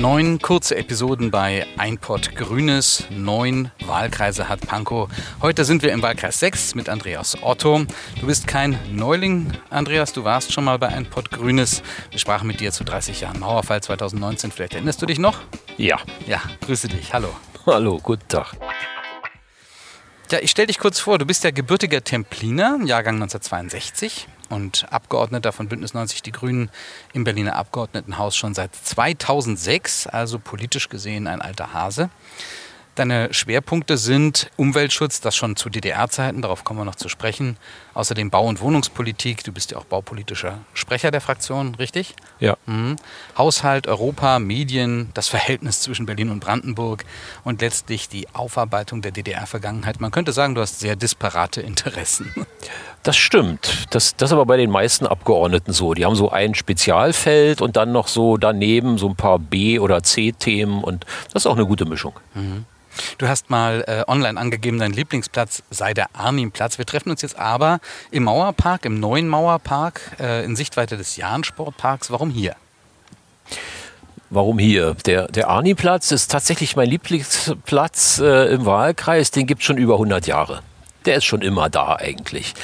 Neun kurze Episoden bei Ein Pott Grünes. Neun Wahlkreise hat Pankow. Heute sind wir im Wahlkreis 6 mit Andreas Otto. Du bist kein Neuling, Andreas. Du warst schon mal bei Ein Pott Grünes. Wir sprachen mit dir zu 30 Jahren Mauerfall 2019. Vielleicht erinnerst du dich noch? Ja. Ja, grüße dich. Hallo. Hallo, guten Tag. Ja, ich stelle dich kurz vor. Du bist ja gebürtiger Templiner, Jahrgang 1962 und Abgeordneter von Bündnis 90 Die Grünen im Berliner Abgeordnetenhaus schon seit 2006, also politisch gesehen ein alter Hase. Deine Schwerpunkte sind Umweltschutz, das schon zu DDR-Zeiten, darauf kommen wir noch zu sprechen. Außerdem Bau- und Wohnungspolitik, du bist ja auch baupolitischer Sprecher der Fraktion, richtig? Ja. Mhm. Haushalt, Europa, Medien, das Verhältnis zwischen Berlin und Brandenburg und letztlich die Aufarbeitung der DDR-Vergangenheit. Man könnte sagen, du hast sehr disparate Interessen. Das stimmt. Das, das ist aber bei den meisten Abgeordneten so. Die haben so ein Spezialfeld und dann noch so daneben so ein paar B- oder C-Themen und das ist auch eine gute Mischung. Mhm. Du hast mal äh, online angegeben, dein Lieblingsplatz sei der Arnimplatz. Wir treffen uns jetzt aber im Mauerpark, im neuen Mauerpark, äh, in Sichtweite des Jahn-Sportparks. Warum hier? Warum hier? Der, der Arni-Platz ist tatsächlich mein Lieblingsplatz äh, im Wahlkreis. Den gibt es schon über 100 Jahre. Der ist schon immer da eigentlich.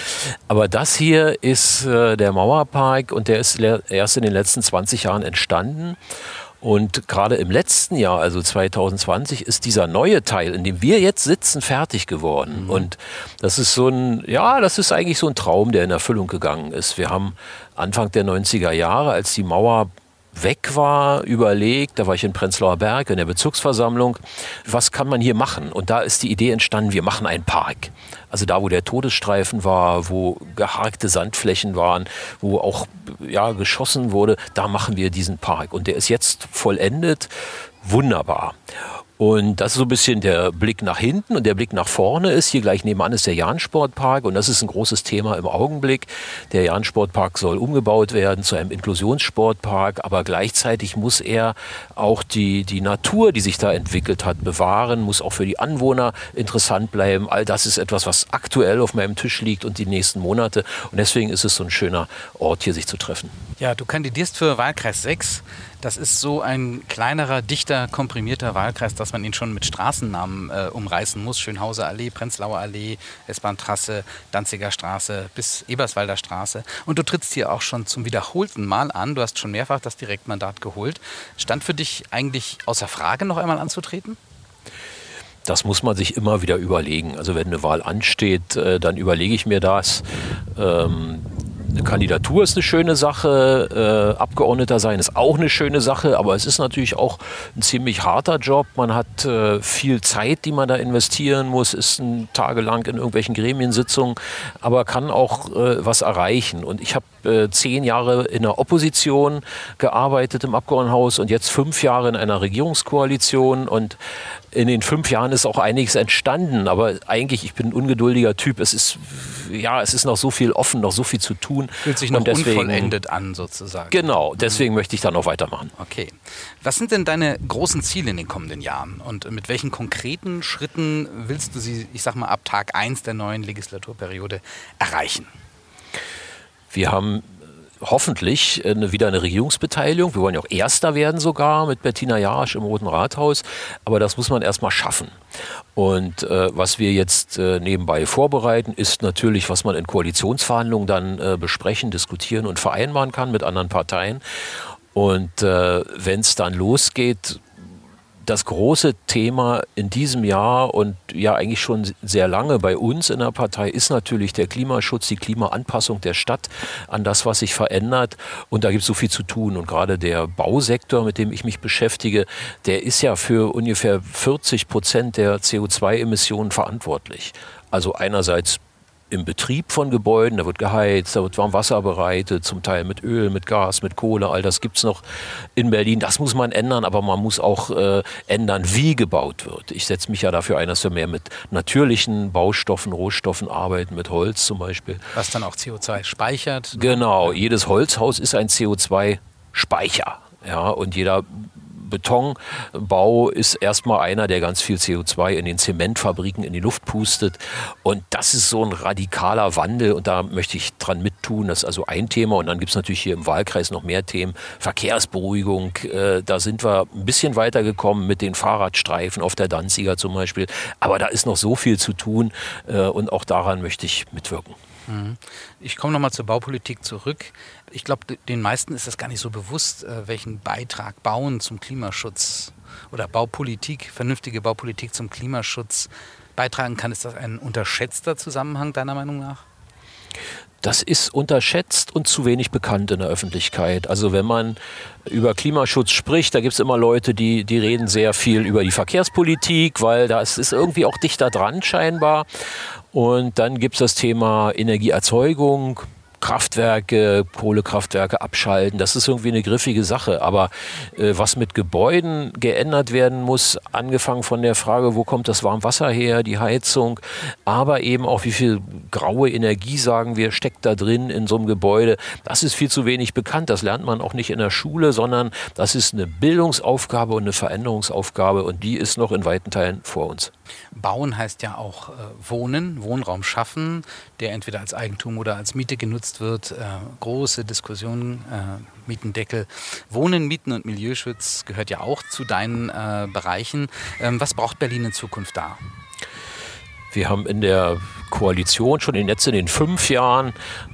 Aber das hier ist äh, der Mauerpark und der ist erst in den letzten 20 Jahren entstanden. Und gerade im letzten Jahr, also 2020, ist dieser neue Teil, in dem wir jetzt sitzen, fertig geworden. Mhm. Und das ist so ein, ja, das ist eigentlich so ein Traum, der in Erfüllung gegangen ist. Wir haben Anfang der 90er Jahre, als die Mauer weg war, überlegt, da war ich in Prenzlauer Berg in der Bezirksversammlung, was kann man hier machen? Und da ist die Idee entstanden, wir machen einen Park. Also da, wo der Todesstreifen war, wo geharkte Sandflächen waren, wo auch ja, geschossen wurde, da machen wir diesen Park. Und der ist jetzt vollendet. Wunderbar. Und das ist so ein bisschen der Blick nach hinten und der Blick nach vorne ist. Hier gleich nebenan ist der Jahn-Sportpark und das ist ein großes Thema im Augenblick. Der Jahn-Sportpark soll umgebaut werden zu einem Inklusionssportpark, aber gleichzeitig muss er auch die, die Natur, die sich da entwickelt hat, bewahren, muss auch für die Anwohner interessant bleiben. All das ist etwas, was aktuell auf meinem Tisch liegt und die nächsten Monate. Und deswegen ist es so ein schöner Ort, hier sich zu treffen. Ja, du kandidierst für Wahlkreis 6. Das ist so ein kleinerer, dichter, komprimierter Wahlkreis, dass man ihn schon mit Straßennamen äh, umreißen muss. Schönhauser Allee, Prenzlauer Allee, S-Bahn-Trasse, Danziger Straße bis Eberswalder Straße. Und du trittst hier auch schon zum wiederholten Mal an. Du hast schon mehrfach das Direktmandat geholt. Stand für dich eigentlich außer Frage, noch einmal anzutreten? Das muss man sich immer wieder überlegen. Also wenn eine Wahl ansteht, äh, dann überlege ich mir das. Ähm, eine Kandidatur ist eine schöne Sache, äh, Abgeordneter sein ist auch eine schöne Sache, aber es ist natürlich auch ein ziemlich harter Job. Man hat äh, viel Zeit, die man da investieren muss, ist ein tagelang in irgendwelchen Gremiensitzungen, aber kann auch äh, was erreichen. Und ich habe äh, zehn Jahre in der Opposition gearbeitet im Abgeordnetenhaus und jetzt fünf Jahre in einer Regierungskoalition und in den fünf Jahren ist auch einiges entstanden, aber eigentlich, ich bin ein ungeduldiger Typ. Es ist, ja, es ist noch so viel offen, noch so viel zu tun. Fühlt sich noch deswegen, unvollendet an, sozusagen. Genau, deswegen mhm. möchte ich da noch weitermachen. Okay. Was sind denn deine großen Ziele in den kommenden Jahren? Und mit welchen konkreten Schritten willst du sie, ich sag mal, ab Tag 1 der neuen Legislaturperiode erreichen? Wir haben hoffentlich eine, wieder eine Regierungsbeteiligung. Wir wollen ja auch Erster werden sogar mit Bettina Jarasch im Roten Rathaus. Aber das muss man erstmal schaffen. Und äh, was wir jetzt äh, nebenbei vorbereiten, ist natürlich, was man in Koalitionsverhandlungen dann äh, besprechen, diskutieren und vereinbaren kann mit anderen Parteien. Und äh, wenn es dann losgeht, das große Thema in diesem Jahr und ja eigentlich schon sehr lange bei uns in der Partei ist natürlich der Klimaschutz, die Klimaanpassung der Stadt an das, was sich verändert. Und da gibt es so viel zu tun. Und gerade der Bausektor, mit dem ich mich beschäftige, der ist ja für ungefähr 40 Prozent der CO2-Emissionen verantwortlich. Also einerseits im Betrieb von Gebäuden, da wird geheizt, da wird Warmwasser bereitet, zum Teil mit Öl, mit Gas, mit Kohle, all das gibt es noch in Berlin. Das muss man ändern, aber man muss auch äh, ändern, wie gebaut wird. Ich setze mich ja dafür ein, dass wir mehr mit natürlichen Baustoffen, Rohstoffen arbeiten, mit Holz zum Beispiel. Was dann auch CO2 speichert. Genau, jedes Holzhaus ist ein CO2-Speicher. Ja, und jeder Betonbau ist erstmal einer, der ganz viel CO2 in den Zementfabriken in die Luft pustet. Und das ist so ein radikaler Wandel und da möchte ich dran mittun. Das ist also ein Thema. Und dann gibt es natürlich hier im Wahlkreis noch mehr Themen. Verkehrsberuhigung, äh, da sind wir ein bisschen weitergekommen mit den Fahrradstreifen auf der Danziger zum Beispiel. Aber da ist noch so viel zu tun äh, und auch daran möchte ich mitwirken. Mhm. Ich komme nochmal zur Baupolitik zurück. Ich glaube, den meisten ist das gar nicht so bewusst, äh, welchen Beitrag Bauen zum Klimaschutz oder Baupolitik, vernünftige Baupolitik zum Klimaschutz beitragen kann. Ist das ein unterschätzter Zusammenhang deiner Meinung nach? das ist unterschätzt und zu wenig bekannt in der Öffentlichkeit. Also wenn man über Klimaschutz spricht, da gibt es immer Leute, die, die reden sehr viel über die Verkehrspolitik, weil das ist irgendwie auch dichter dran scheinbar. Und dann gibt es das Thema Energieerzeugung, Kraftwerke, Kohlekraftwerke abschalten. Das ist irgendwie eine griffige Sache. Aber äh, was mit Gebäuden geändert werden muss, angefangen von der Frage, wo kommt das Warmwasser her, die Heizung, aber eben auch wie viel graue Energie, sagen wir, steckt da drin in so einem Gebäude. Das ist viel zu wenig bekannt. Das lernt man auch nicht in der Schule, sondern das ist eine Bildungsaufgabe und eine Veränderungsaufgabe und die ist noch in weiten Teilen vor uns. Bauen heißt ja auch äh, Wohnen, Wohnraum schaffen, der entweder als Eigentum oder als Miete genutzt wird. Äh, große Diskussionen, äh, Mietendeckel. Wohnen, Mieten und Milieuschutz gehört ja auch zu deinen äh, Bereichen. Ähm, was braucht Berlin in Zukunft da? Wir haben in der Koalition schon in jetzt in den fünf Jahren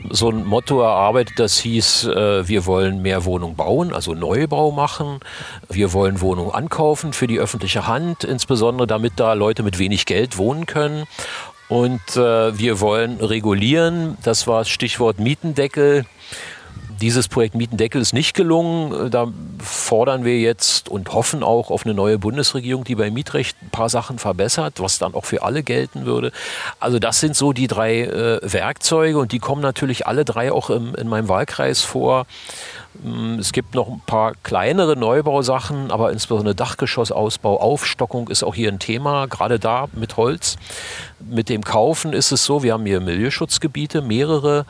so ein Motto erarbeitet, das hieß, äh, wir wollen mehr Wohnungen bauen, also Neubau machen. Wir wollen Wohnungen ankaufen für die öffentliche Hand, insbesondere damit da Leute mit wenig Geld wohnen können. Und äh, wir wollen regulieren, das war das Stichwort Mietendeckel. Dieses Projekt Mietendeckel ist nicht gelungen. Da fordern wir jetzt und hoffen auch auf eine neue Bundesregierung, die beim Mietrecht ein paar Sachen verbessert, was dann auch für alle gelten würde. Also das sind so die drei äh, Werkzeuge und die kommen natürlich alle drei auch im, in meinem Wahlkreis vor. Mm, es gibt noch ein paar kleinere Neubausachen, aber insbesondere Dachgeschossausbau, Aufstockung ist auch hier ein Thema, gerade da mit Holz. Mit dem Kaufen ist es so, wir haben hier Milieuschutzgebiete, mehrere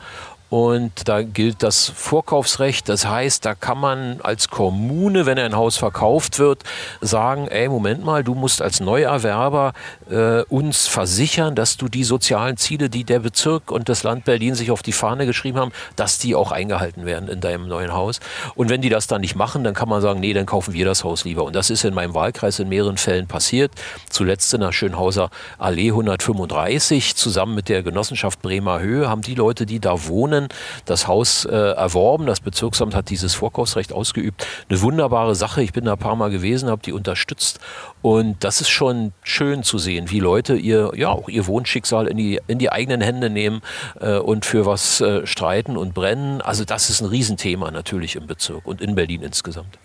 und da gilt das Vorkaufsrecht. Das heißt, da kann man als Kommune, wenn ein Haus verkauft wird, sagen, ey, Moment mal, du musst als Neuerwerber äh, uns versichern, dass du die sozialen Ziele, die der Bezirk und das Land Berlin sich auf die Fahne geschrieben haben, dass die auch eingehalten werden in deinem neuen Haus. Und wenn die das dann nicht machen, dann kann man sagen, nee, dann kaufen wir das Haus lieber. Und das ist in meinem Wahlkreis in mehreren Fällen passiert. Zuletzt in der Schönhauser Allee 135 zusammen mit der Genossenschaft Bremer Höhe haben die Leute, die da wohnen, Jahren das Haus äh, erworben. Das Bezirksamt hat dieses Vorkaufsrecht ausgeübt. Eine wunderbare Sache. Ich bin da ein paar Mal gewesen, habe die unterstützt. Und das ist schon schön zu sehen, wie Leute ihr, ja, auch ihr Wohnschicksal in die, in die eigenen Hände nehmen äh, und für was äh, streiten und brennen. Also das ist ein Riesenthema natürlich im Bezirk und in Berlin insgesamt.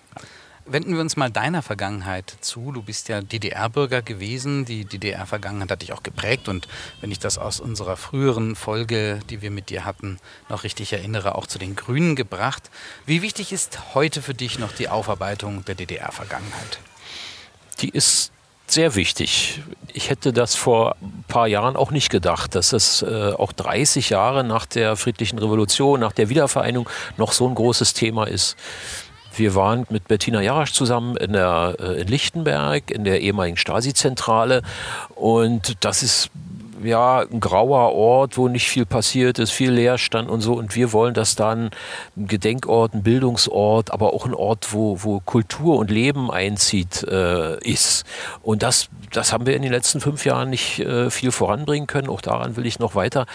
Wenden wir uns mal deiner Vergangenheit zu. Du bist ja DDR-Bürger gewesen. Die DDR-Vergangenheit hat dich auch geprägt. Und wenn ich das aus unserer früheren Folge, die wir mit dir hatten, noch richtig erinnere, auch zu den Grünen gebracht. Wie wichtig ist heute für dich noch die Aufarbeitung der DDR-Vergangenheit? Die ist sehr wichtig. Ich hätte das vor ein paar Jahren auch nicht gedacht, dass es äh, auch 30 Jahre nach der friedlichen Revolution, nach der Wiedervereinigung noch so ein großes Thema ist. Wir waren mit Bettina Jarasch zusammen in, der, äh, in Lichtenberg, in der ehemaligen Stasi-Zentrale. Und das ist ja, ein grauer Ort, wo nicht viel passiert ist, viel Leerstand und so. Und wir wollen, dass dann ein Gedenkort, ein Bildungsort, aber auch ein Ort, wo, wo Kultur und Leben einzieht, äh, ist. Und das, das haben wir in den letzten fünf Jahren nicht äh, viel voranbringen können. Auch daran will ich noch weiter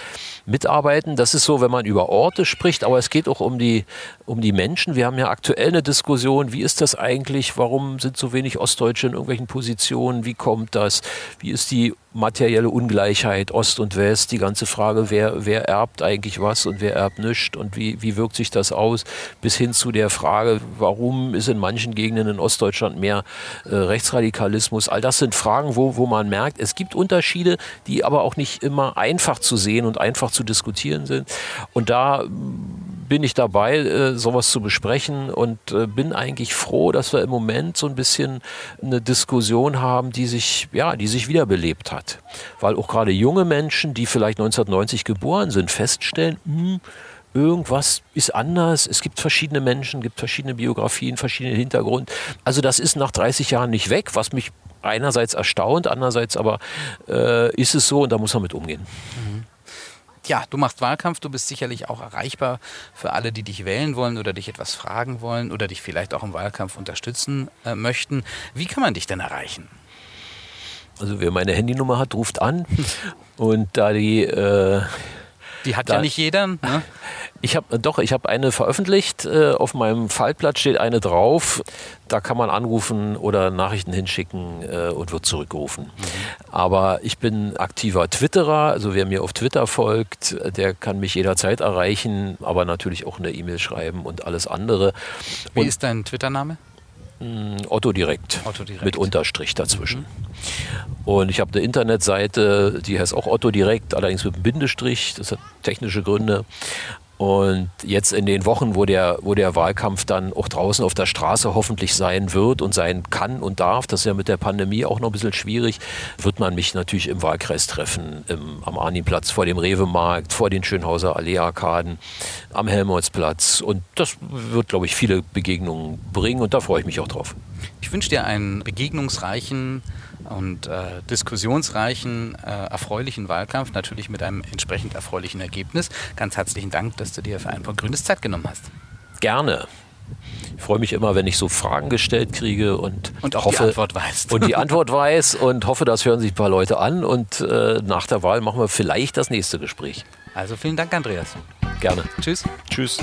mitarbeiten. Das ist so, wenn man über Orte spricht, aber es geht auch um die, um die Menschen. Wir haben ja aktuell eine Diskussion, wie ist das eigentlich? Warum sind so wenig Ostdeutsche in irgendwelchen Positionen? Wie kommt das? Wie ist die materielle Ungleichheit, Ost und West, die ganze Frage, wer, wer erbt eigentlich was und wer erbt nichts und wie, wie wirkt sich das aus, bis hin zu der Frage, warum ist in manchen Gegenden in Ostdeutschland mehr äh, Rechtsradikalismus. All das sind Fragen, wo, wo man merkt, es gibt Unterschiede, die aber auch nicht immer einfach zu sehen und einfach zu diskutieren sind. Und da bin ich dabei, äh, sowas zu besprechen und äh, bin eigentlich froh, dass wir im Moment so ein bisschen eine Diskussion haben, die sich, ja, die sich wiederbelebt hat. Weil auch gerade junge Menschen, die vielleicht 1990 geboren sind, feststellen, mh, hm, irgendwas ist anders. Es gibt verschiedene Menschen, gibt verschiedene Biografien, verschiedene Hintergrund. Also das ist nach 30 Jahren nicht weg, was mich einerseits erstaunt, andererseits aber äh, ist es so und da muss man mit umgehen. Mhm. Ja, du machst Wahlkampf, du bist sicherlich auch erreichbar für alle, die dich wählen wollen oder dich etwas fragen wollen oder dich vielleicht auch im Wahlkampf unterstützen äh, möchten. Wie kann man dich denn erreichen? Also wer meine Handynummer hat, ruft an und da die äh, die hat da, ja nicht jeder. Ne? Ich habe doch, ich habe eine veröffentlicht. Äh, auf meinem Faltblatt steht eine drauf. Da kann man anrufen oder Nachrichten hinschicken äh, und wird zurückgerufen. Mhm. Aber ich bin aktiver Twitterer. Also wer mir auf Twitter folgt, der kann mich jederzeit erreichen. Aber natürlich auch eine E-Mail schreiben und alles andere. Wie und ist dein Twitter-Name? Hm, Otto direkt, Otto direkt. Mit Unterstrich dazwischen. Mhm. Und ich habe eine Internetseite, die heißt auch Otto direkt, allerdings mit einem Bindestrich. Das hat technische Gründe. Und jetzt in den Wochen, wo der, wo der Wahlkampf dann auch draußen auf der Straße hoffentlich sein wird und sein kann und darf, das ist ja mit der Pandemie auch noch ein bisschen schwierig, wird man mich natürlich im Wahlkreis treffen, im, am Arniplatz, vor dem Rewe-Markt, vor den Schönhauser Allee-Arkaden, am Helmholtzplatz. Und das wird, glaube ich, viele Begegnungen bringen und da freue ich mich auch drauf. Ich wünsche dir einen begegnungsreichen und äh, diskussionsreichen, äh, erfreulichen Wahlkampf, natürlich mit einem entsprechend erfreulichen Ergebnis. Ganz herzlichen Dank, dass du dir für ein paar grünes Zeit genommen hast. Gerne. Ich freue mich immer, wenn ich so Fragen gestellt kriege und, und auch hoffe, die Antwort weiß. Und die Antwort weiß und hoffe, das hören sich ein paar Leute an und äh, nach der Wahl machen wir vielleicht das nächste Gespräch. Also vielen Dank, Andreas. Gerne. Tschüss. Tschüss.